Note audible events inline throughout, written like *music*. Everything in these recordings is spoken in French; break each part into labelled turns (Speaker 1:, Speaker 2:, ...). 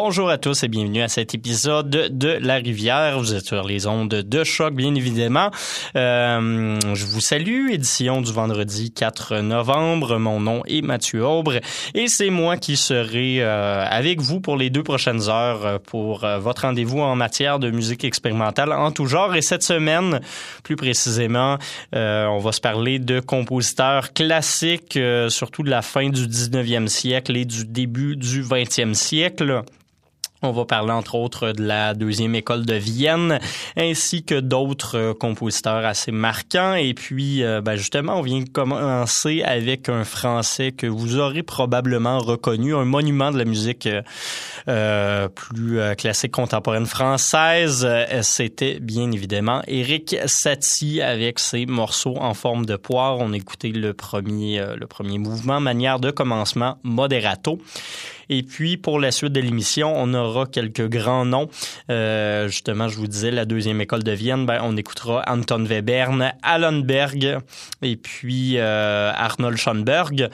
Speaker 1: Bonjour à tous et bienvenue à cet épisode de La Rivière. Vous êtes sur les ondes de choc, bien évidemment. Euh, je vous salue, édition du vendredi 4 novembre. Mon nom est Mathieu Aubre et c'est moi qui serai euh, avec vous pour les deux prochaines heures euh, pour euh, votre rendez-vous en matière de musique expérimentale en tout genre. Et cette semaine, plus précisément, on va se parler de compositeurs classiques, surtout de la fin du 19e siècle et du début du 20e siècle. On va parler entre autres de la deuxième école de Vienne, ainsi que d'autres euh, compositeurs assez marquants. Et puis, euh, ben justement, on vient commencer avec un Français que vous aurez probablement reconnu, un monument de la musique euh, plus classique contemporaine française. C'était bien évidemment Eric Satie avec ses morceaux en forme de poire. On a écouté le premier, le premier mouvement, manière de commencement, moderato. Et puis, pour la suite de l'émission, on aura quelques grands noms. Euh, justement, je vous disais, la deuxième école de Vienne, ben, on écoutera Anton Webern, Alan Berg et puis euh, Arnold Schoenberg.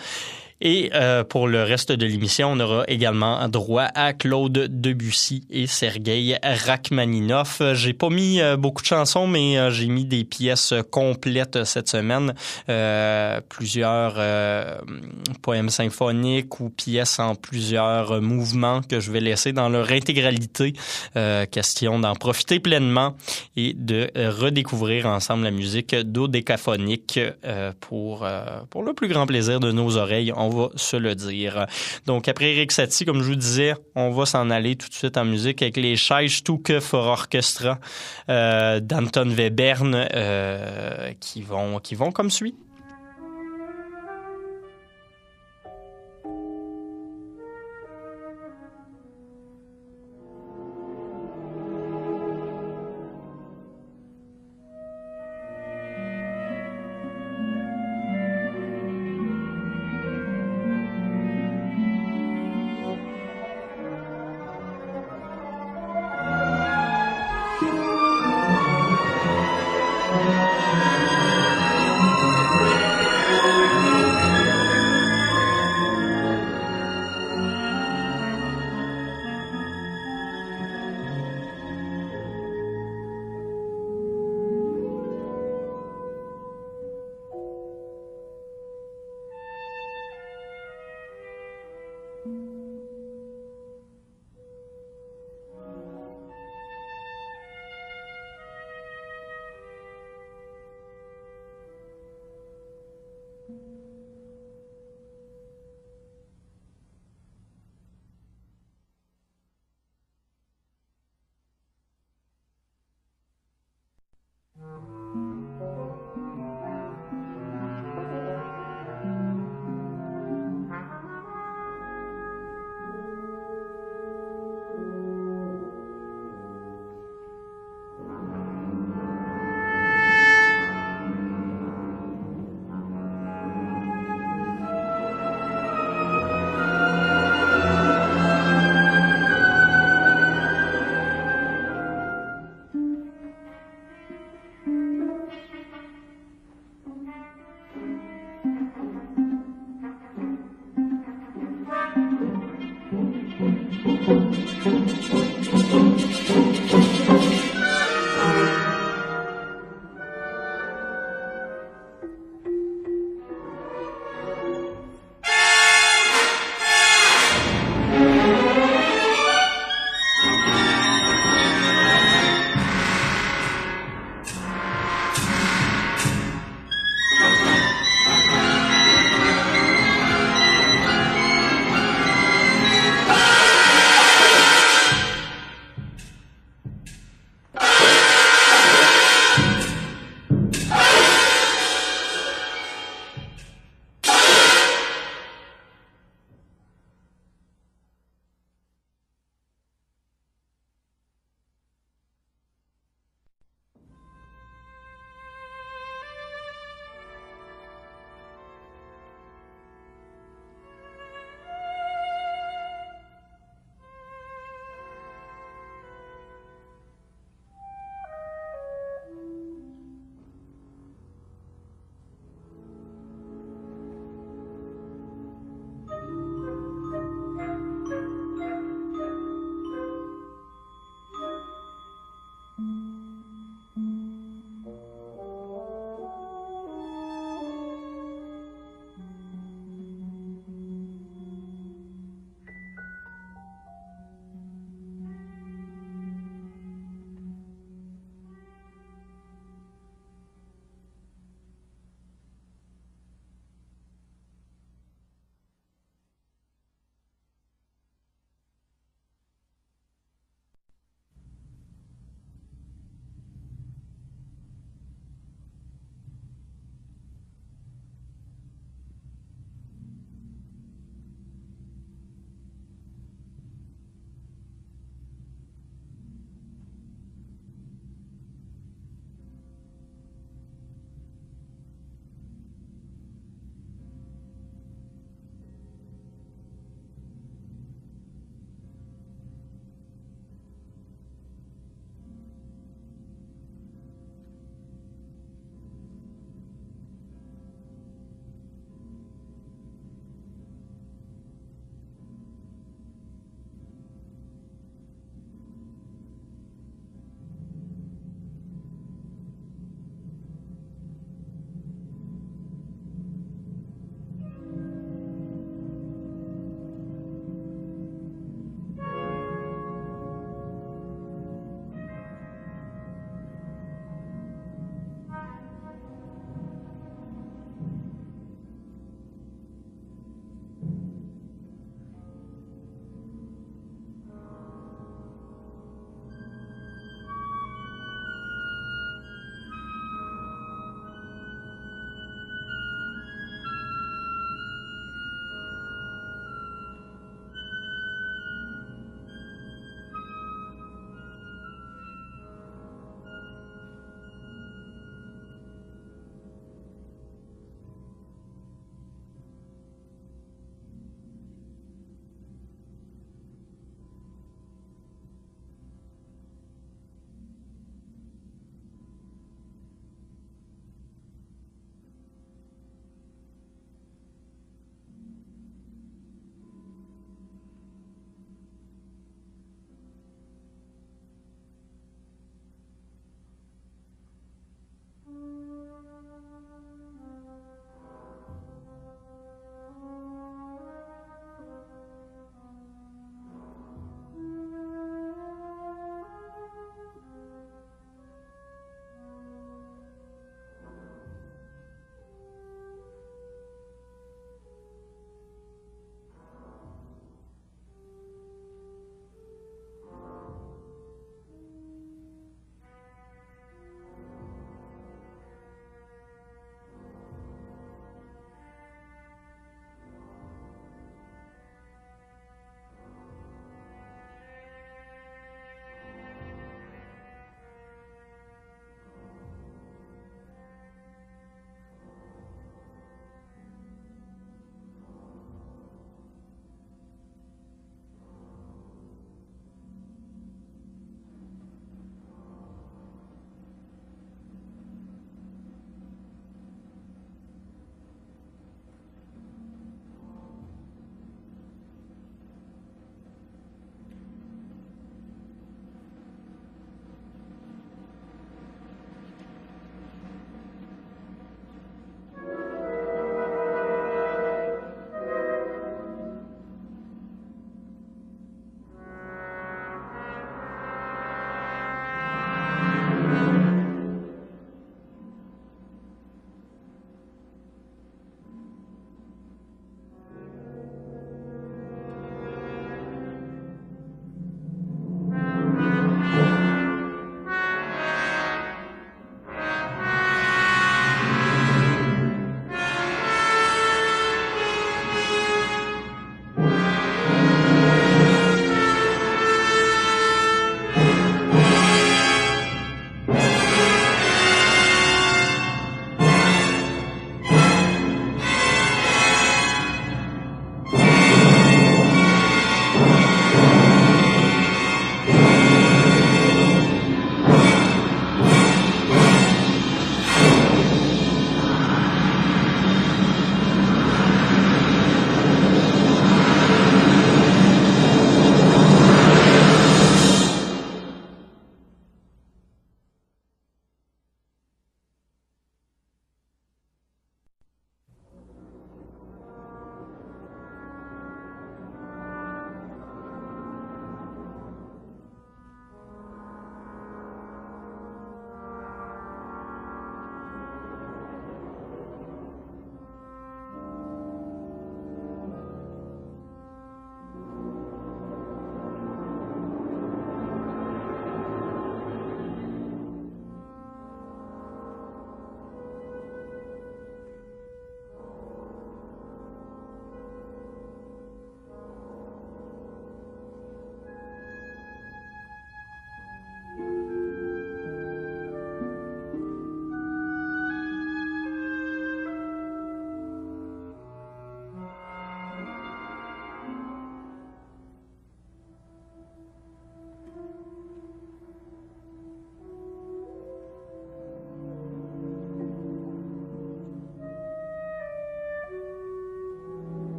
Speaker 1: Et euh, pour le reste de l'émission, on aura également droit à Claude Debussy et Sergei Rachmaninov. J'ai pas mis euh, beaucoup de chansons, mais euh, j'ai mis des pièces complètes cette semaine. Euh, plusieurs euh, poèmes symphoniques ou pièces en plusieurs mouvements que je vais laisser dans leur intégralité. Euh, question d'en profiter pleinement et de redécouvrir ensemble la musique dodécaphonique pour, pour le plus grand plaisir de nos oreilles, va se le dire. Donc après Eric Satie, comme je vous disais, on va s'en aller tout de suite en musique avec les Scheiststuke for Orchestra euh, d'Anton Webern euh, qui, vont, qui vont comme suit.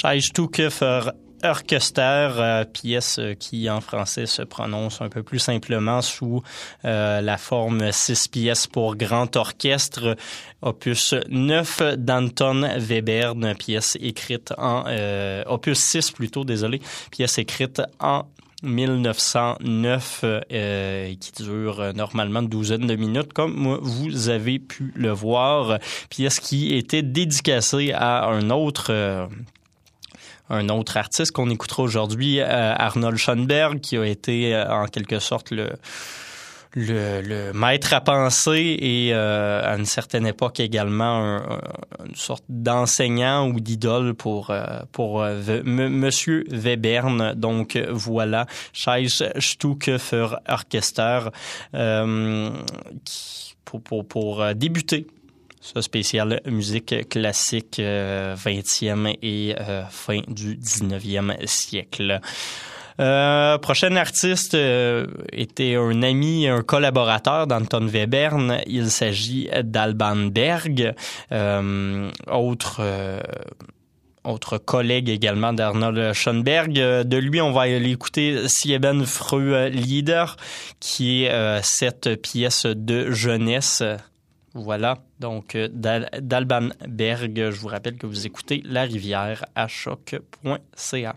Speaker 2: Scheistouke für Orchester, euh, pièce qui en français se prononce un peu plus simplement sous euh, la forme six pièces pour grand orchestre, opus 9 d'Anton Webern, pièce écrite en euh, opus 6 plutôt, désolé, pièce écrite en 1909 euh, qui dure normalement une douzaine de minutes comme vous avez pu le voir. Pièce qui était dédicacée à un autre un autre artiste qu'on écoutera aujourd'hui, euh, Arnold Schoenberg, qui a été euh, en quelque sorte le, le, maître à penser et euh, à une certaine époque également une sorte d'enseignant ou d'idole pour pour Monsieur Webern. Donc voilà, Scheiß Stücke für Orchester pour, pour, pour débuter ce spécial musique classique 20e euh, et euh, fin du 19e siècle. Euh, prochain artiste était un ami, un collaborateur d'Anton Webern. Il s'agit d'Alban Berg, autre autre collègue également d'Arnold Schoenberg. De lui, on va aller écouter Sieben Lieder, qui est cette pièce de jeunesse voilà, donc euh, d'Alban Berg, je vous rappelle que vous écoutez La Rivière à choc.ca.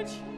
Speaker 2: church.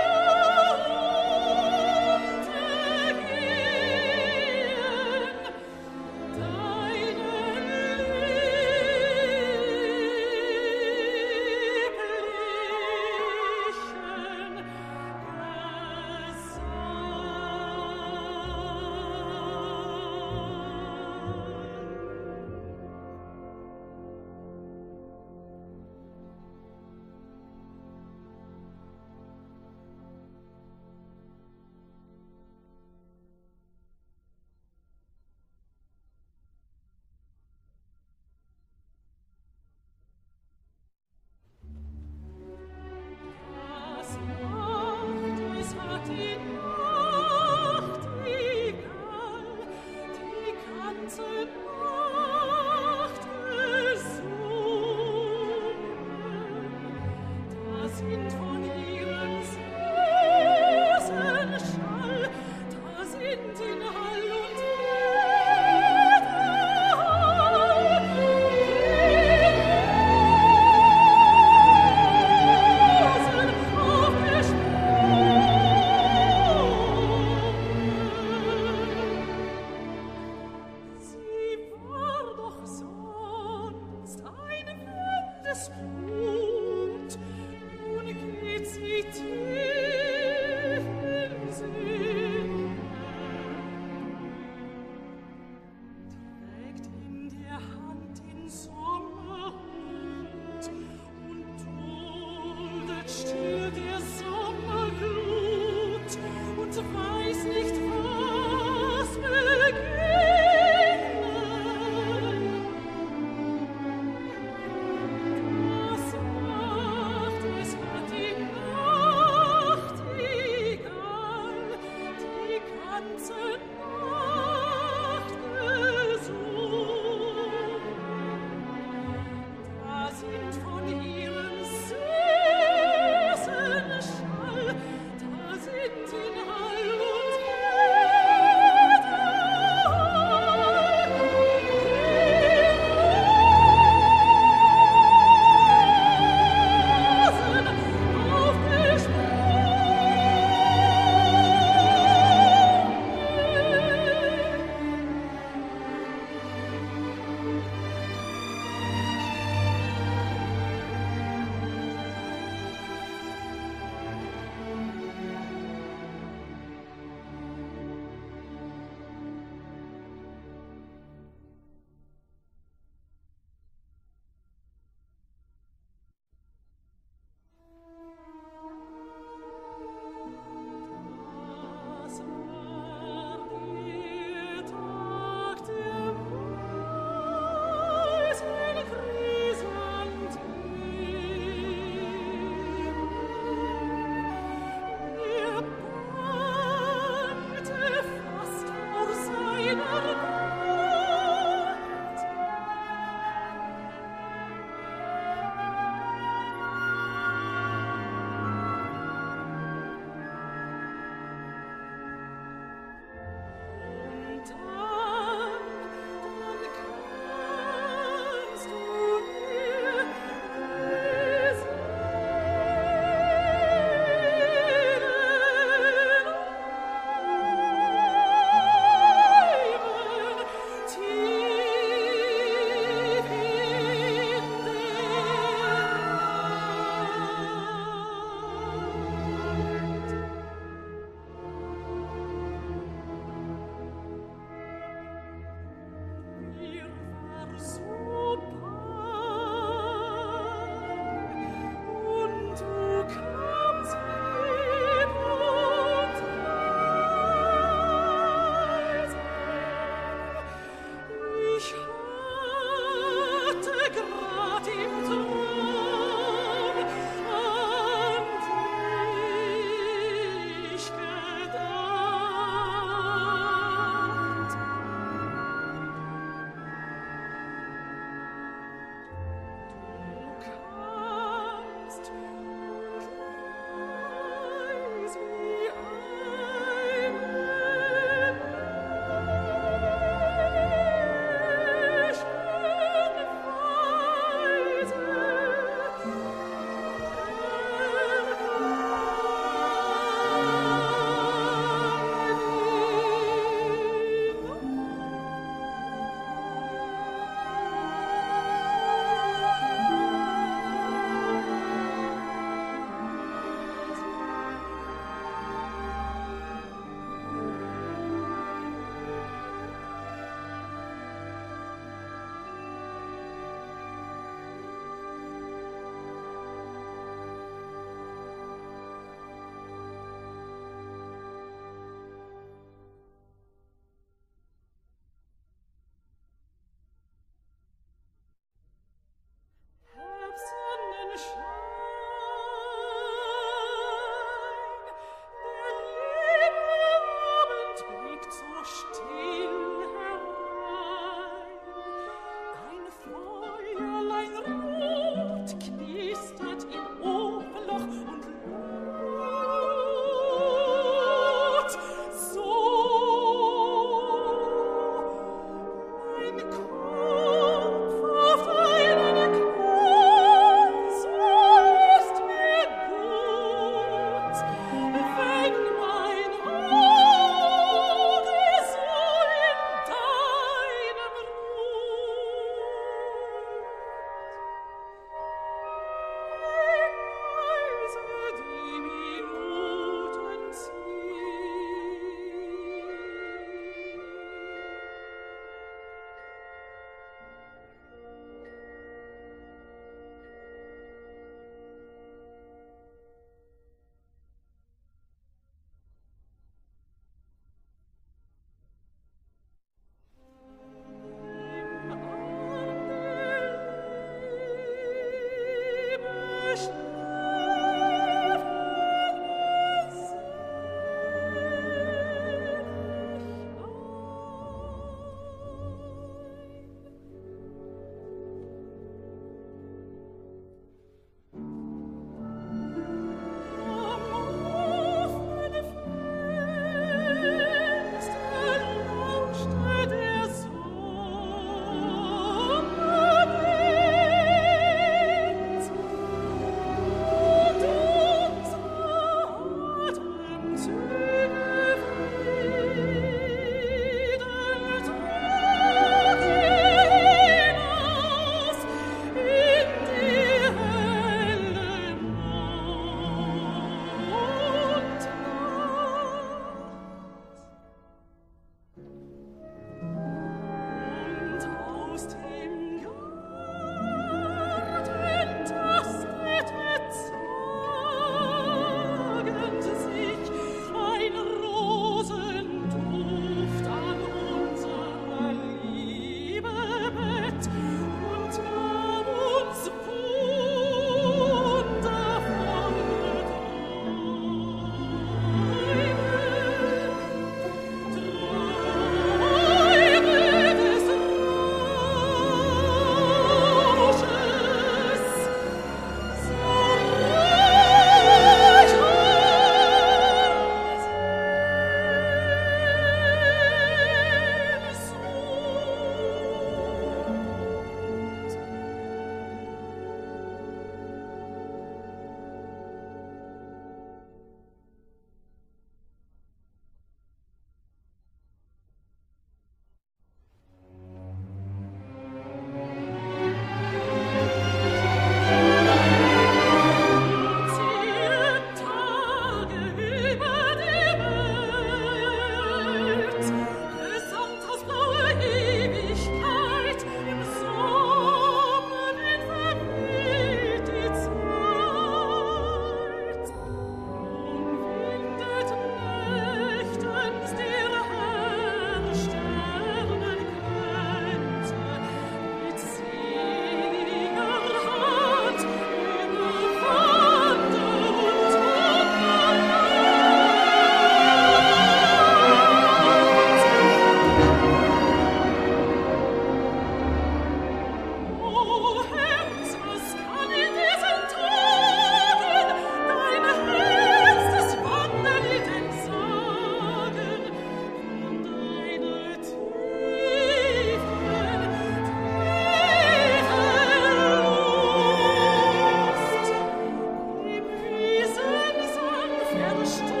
Speaker 2: lost.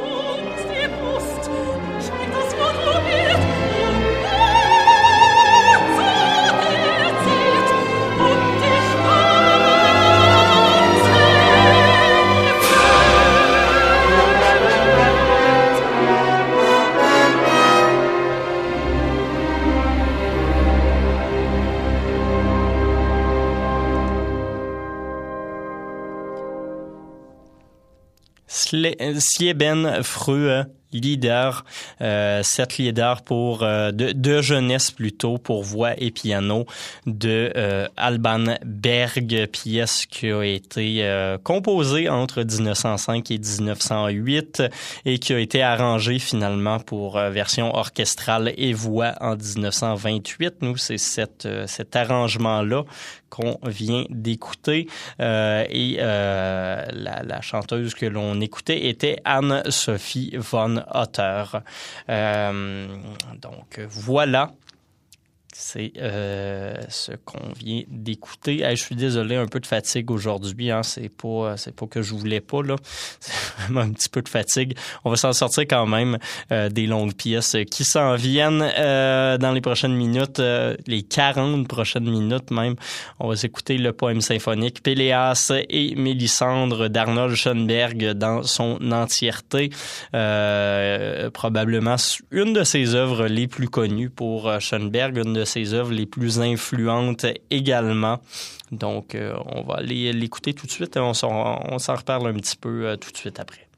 Speaker 1: Slieben Frue leader, euh, sept leaders pour euh, de, jeunesse plutôt pour voix et piano de euh, Alban Berg, pièce qui a été euh, composée entre 1905 et 1908 et qui a été arrangée finalement pour euh, version orchestrale et voix en 1928. Nous, c'est cet, cet arrangement-là qu'on vient d'écouter et la, la chanteuse que l'on écoutait était Anne-Sophie von auteur. Euh, donc voilà c'est euh, ce qu'on vient d'écouter. je suis désolé, un peu de fatigue aujourd'hui. Hein. C'est pas, c'est pas que je voulais pas là. *laughs* C'est vraiment un petit peu de fatigue. On va s'en sortir quand même euh, des longues pièces qui s'en viennent euh, dans les prochaines minutes, euh, les 40 prochaines minutes même. On va s'écouter le poème symphonique Péléas et Mélissandre d'Arnold Schoenberg dans son entièreté. Euh, probablement une de ses œuvres les plus connues pour Schoenberg, une ses œuvres les plus influentes également. Donc, euh, on va aller l'écouter tout de suite et on s'en reparle un petit peu euh, tout de suite après.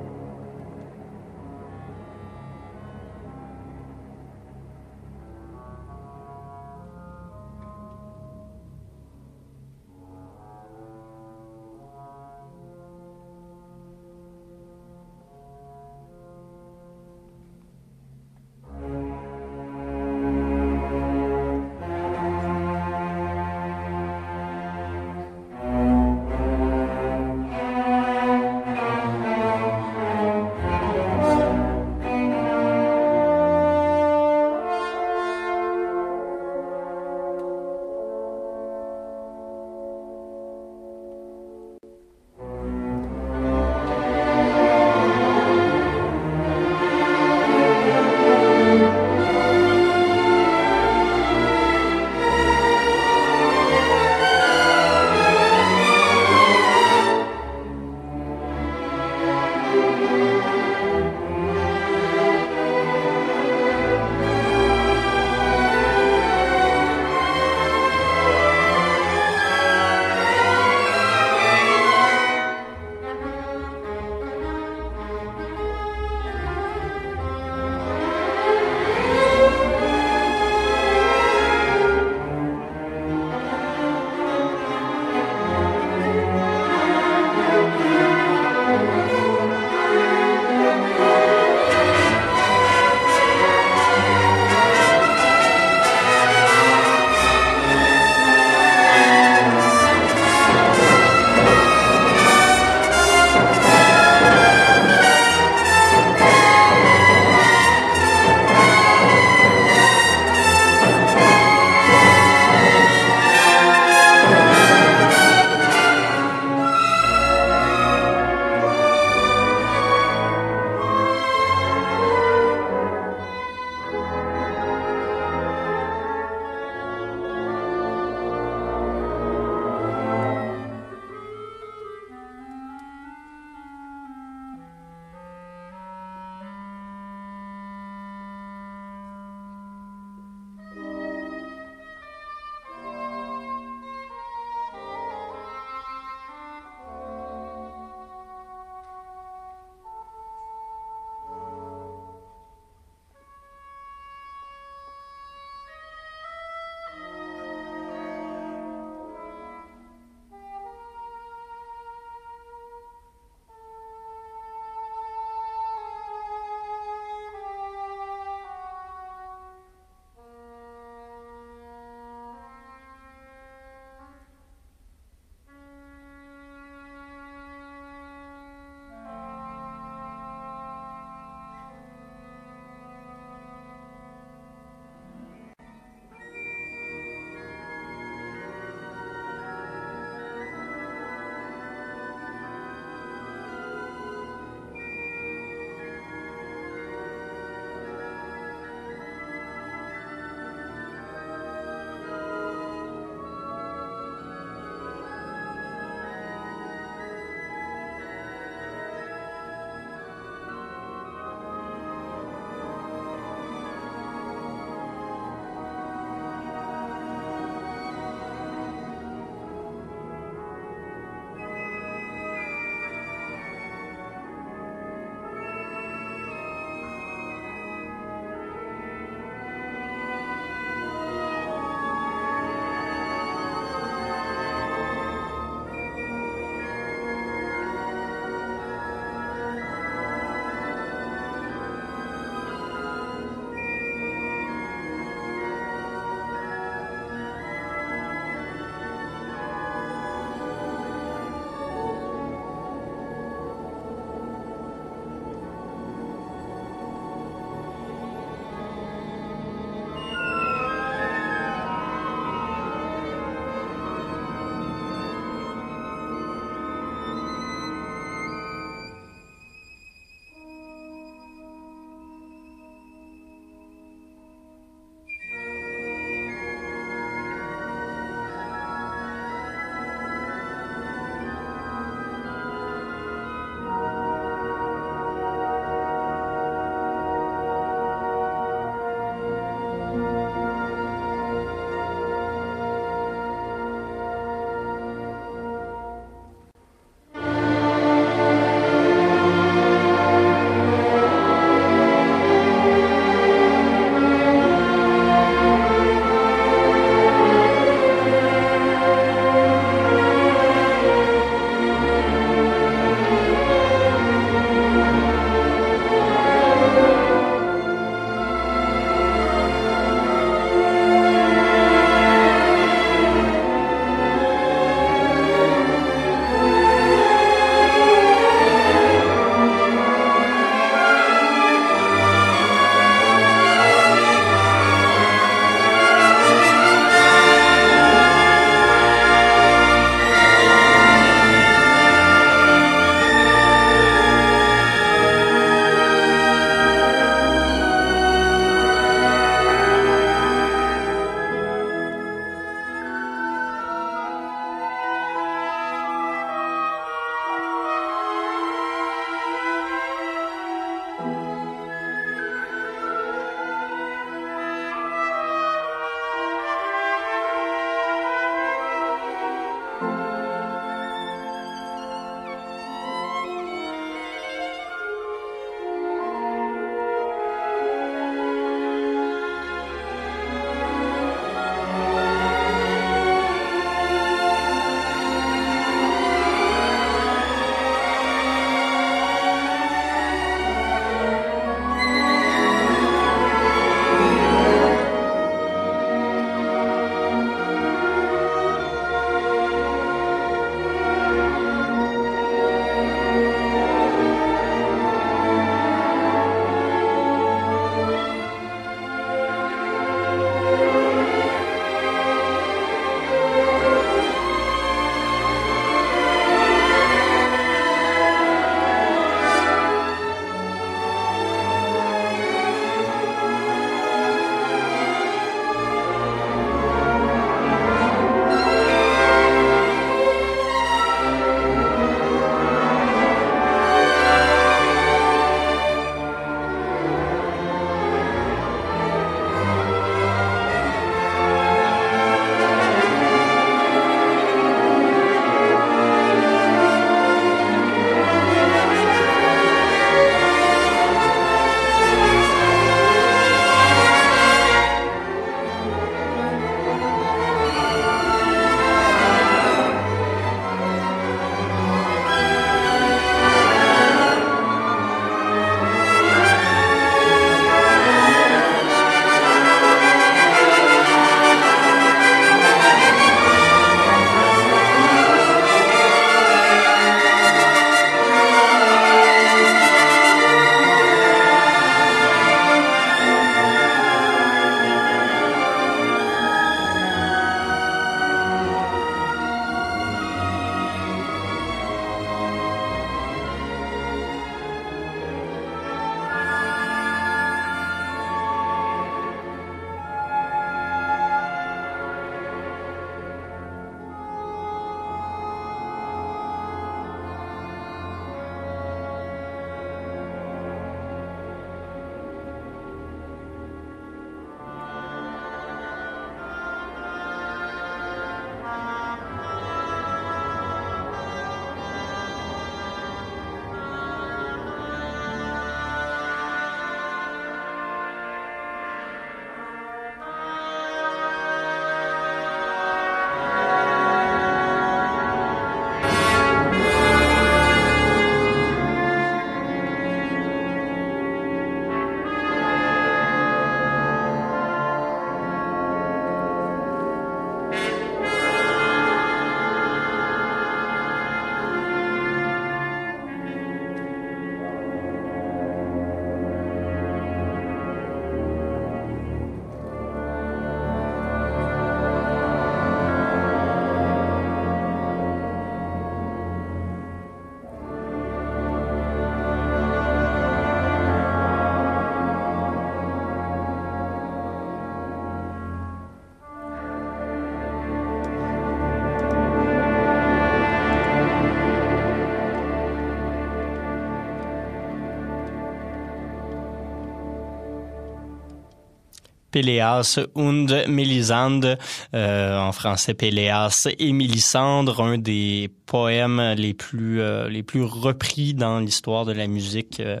Speaker 1: Péléas und Mélisande, euh, en français Péléas et Mélisandre, un des poèmes les plus euh, les plus repris dans l'histoire de la musique euh,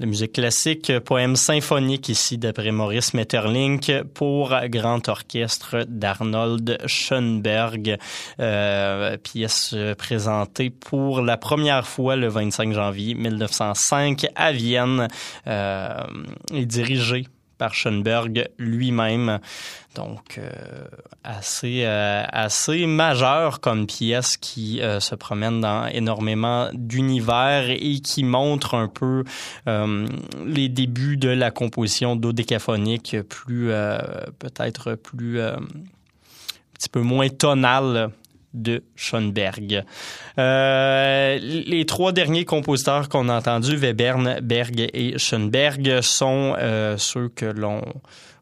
Speaker 1: la musique classique, poème symphonique ici d'après Maurice Metterlink pour grand orchestre d'Arnold Schoenberg, euh, pièce présentée pour la première fois le 25 janvier 1905 à Vienne. Euh, et dirigée par Schoenberg lui-même. Donc, euh, assez, euh, assez majeur comme pièce qui euh, se promène dans énormément d'univers et qui montre un peu les débuts de la composition dodécaphonique plus, peut-être plus, un petit peu moins tonale de Schoenberg. Euh, les trois derniers compositeurs qu'on a entendus, Webern, Berg et Schoenberg, sont euh, ceux que l'on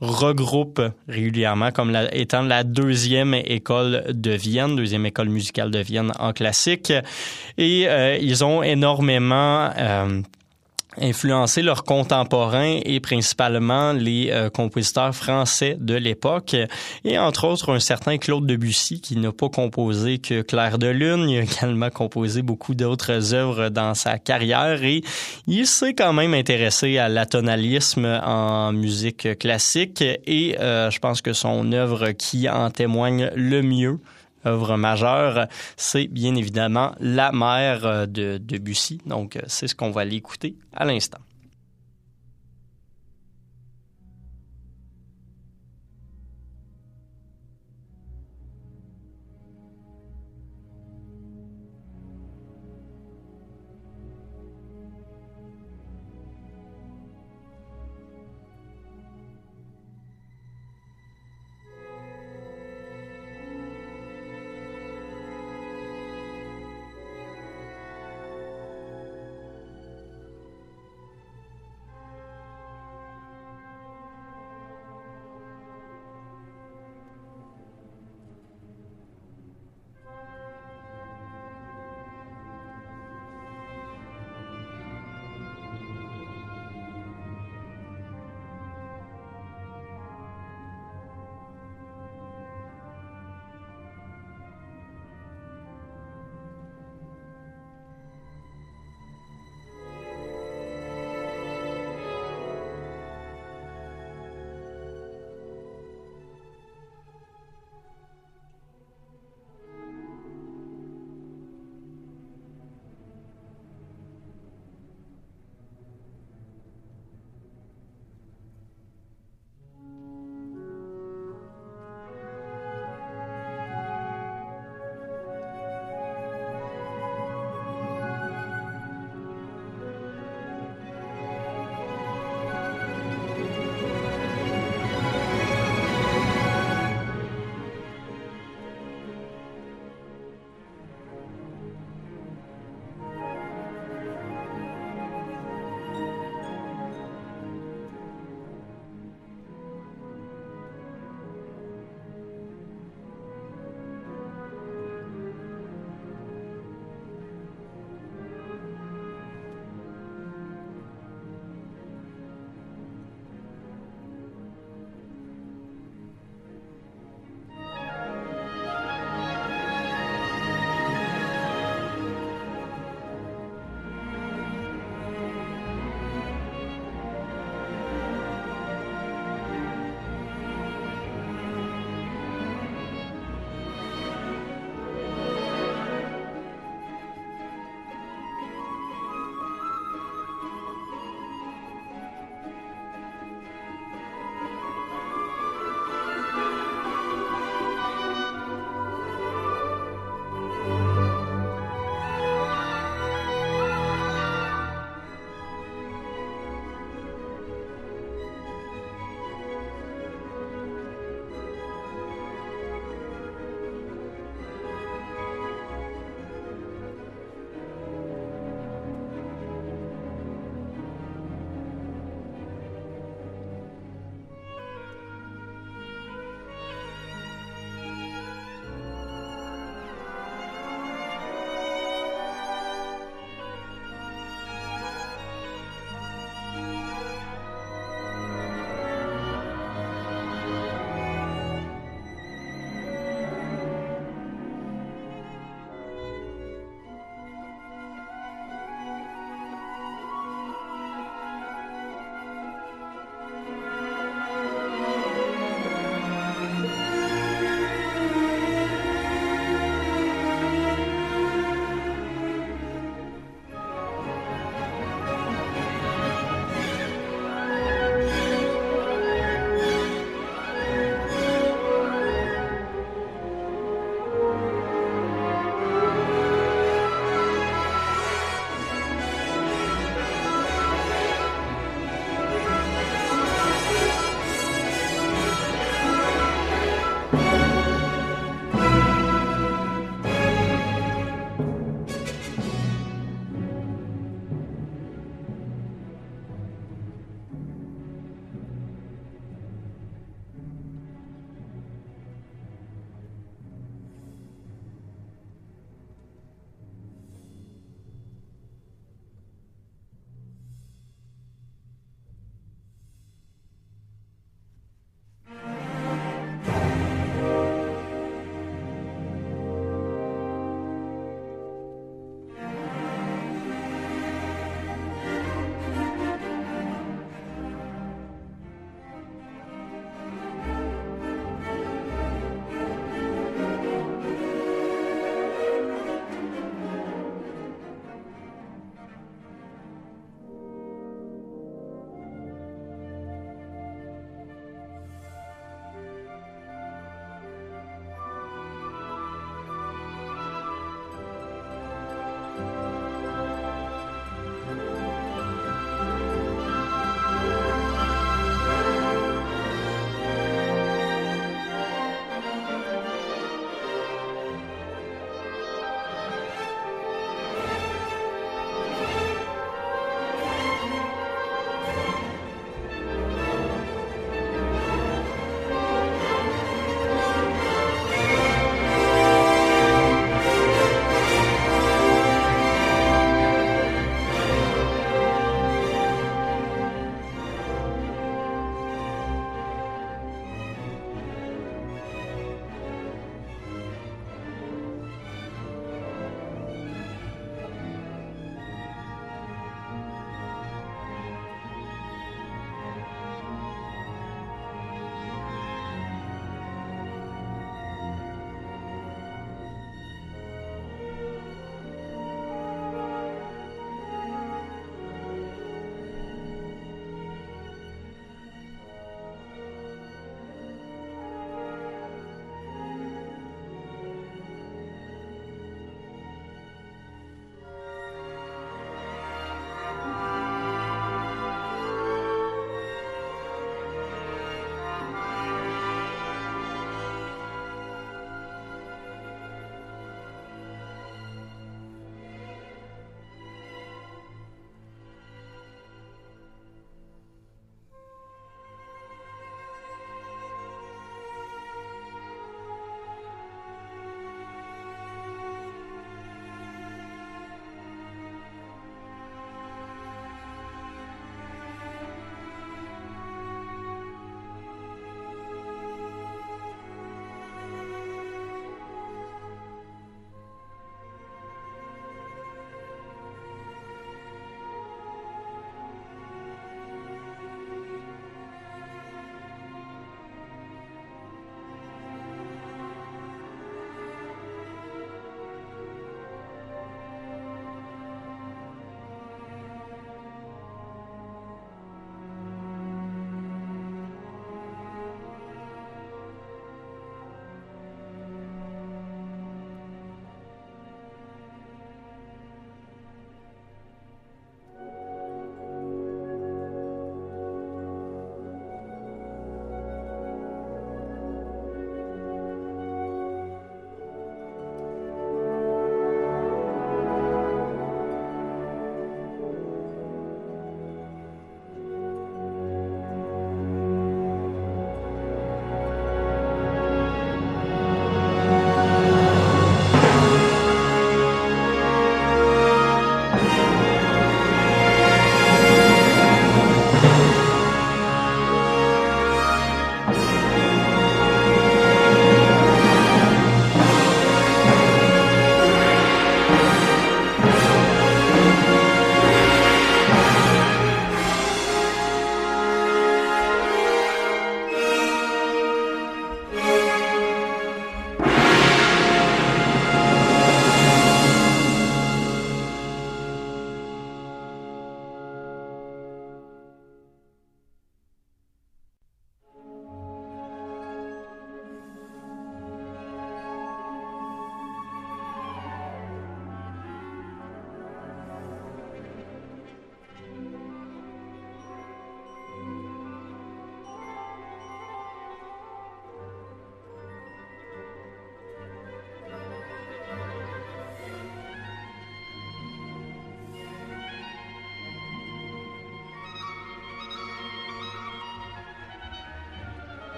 Speaker 1: regroupe régulièrement comme étant la deuxième école de Vienne, deuxième école musicale de Vienne en classique. Et euh, ils ont énormément influencé leurs contemporains et principalement les euh, compositeurs français de l'époque. Et entre autres un certain Claude Debussy qui n'a pas composé que Clair de lune, il a également composé beaucoup d'autres œuvres dans sa carrière. Et il s'est quand même intéressé à l'atonalisme en musique classique. Et euh, je pense que son œuvre qui en témoigne le mieux œuvre majeure, c'est bien évidemment La mère euh, de Debussy. Donc, euh, c'est ce qu'on va aller écouter à l'instant.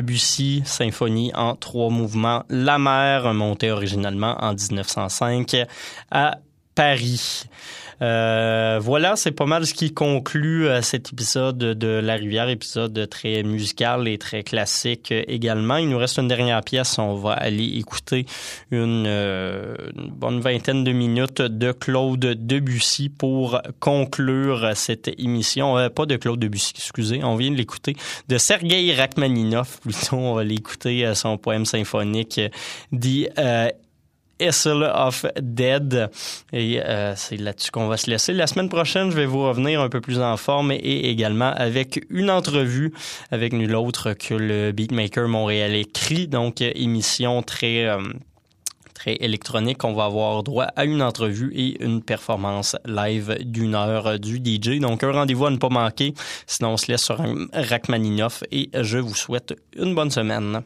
Speaker 1: Debussy, symphonie en trois mouvements, La mer, montée originalement en 1905 à Paris. Euh, voilà, c'est pas mal ce qui conclut euh, cet épisode de La Rivière, épisode très musical et très classique également. Il nous reste une dernière pièce. On va aller écouter une, euh, bonne vingtaine de minutes de Claude Debussy pour conclure cette émission. pas de Claude Debussy, excusez, on vient de l'écouter. De Sergei Rachmaninov, plutôt. On va l'écouter son poème symphonique dit Issel of Dead. Et euh, c'est là-dessus qu'on va se laisser. La semaine prochaine, je vais vous revenir un peu plus en forme et également avec une entrevue avec nul autre que le beatmaker montréalais Cri. Donc, émission très... Euh, très électronique. On va avoir droit à une entrevue et une performance live d'une heure du DJ. Donc, un rendez-vous à ne pas manquer. Sinon, on se laisse sur un Rachmaninoff et je vous souhaite une bonne semaine.